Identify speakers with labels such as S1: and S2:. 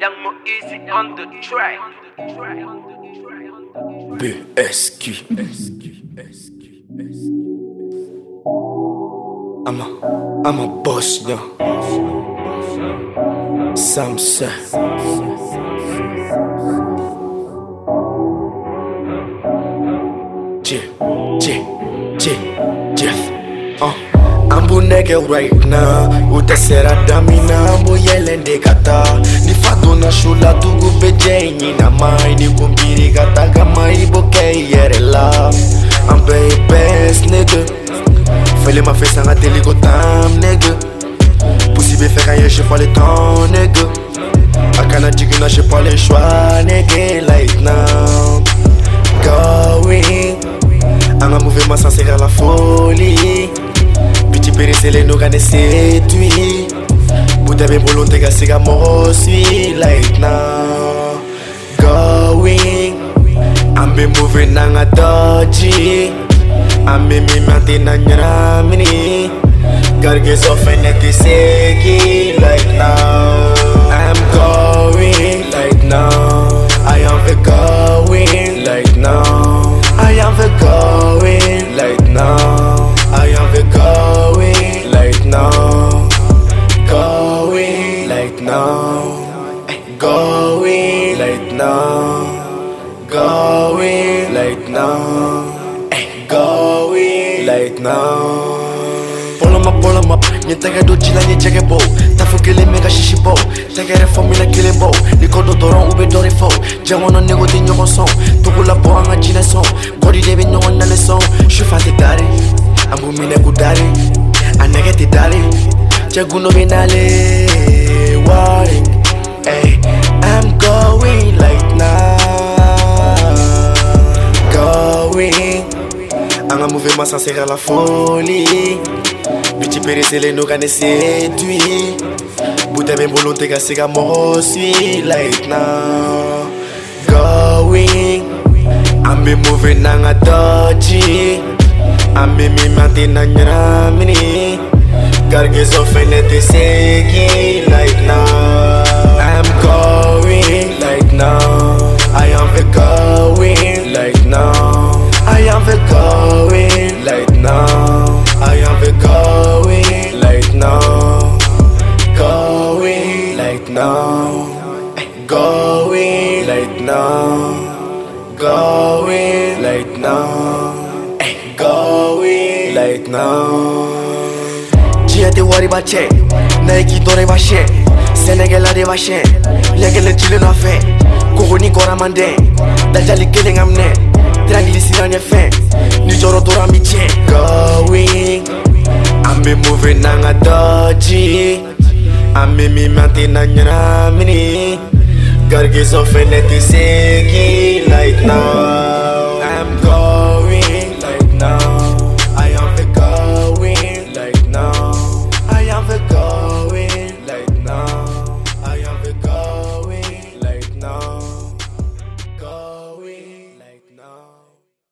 S1: Young Mo Easy on the track.
S2: BSQ. I'm a, I'm a boss now. Samsa. Jeff, Jeff, Jeff, Jeff. Uh. Ambu nege right now Utesera damina. Ambu yelende kata na shula dugu beje na mãe, ni kumbiri kata Gama ibo ke yere la Ambe best nigga. Fele ma fesa nga teligo tam nigga. Pussy be fe kanye je pale ton nigga. Akana digna je pale shwa nigga Like now. Going. Anga move ma sans la folie. Setui Buta be bolo tega siga moswi like now Going. I'm be moving nanga dodgy. I'm be me mante na nyramini Garge so feneti seki like now Going like now. Going like now. Pull 'em up, pull 'em up. Nyentega do chila nyechege bo Tafukile mega shishi bo Tegere formula kile bo Nikodo doron ube dore fo Jangono nego di ɲɔgɔn sɔn Tugula bɔ an ka jinɛ sɔn Kɔdi de bɛ ɲɔgɔn nale sɔn Sufa tɛ dare An b'u minɛ k'u dare A nɛgɛ tɛ dare Cɛ gundo bɛ nale Wari Ka mouvement sans serrer la folie. Biti peresele no gane séduit Buta be bolo tega siga moswi like now Going. I'm be moving nanga dodgy. I'm be me mante na nyramini Garge so fenete seki Going. Like now Going. Like now te wari ba cɛ Nike i ba siyɛ Sɛnɛkɛla de b'a siyɛ Lɛgɛlɛ cilen nɔ fɛ Kogoni kɔrɔ man dɛn Dajali kelen ka minɛ Triangle sira ɲɛfɛ Ni jɔrɔ dɔrɔn mi tiɲɛ Going. An be moving nanga dodgy An be mi mante na ɲɛnamini Garge so fɛnɛ tɛ seki like now I'm going like now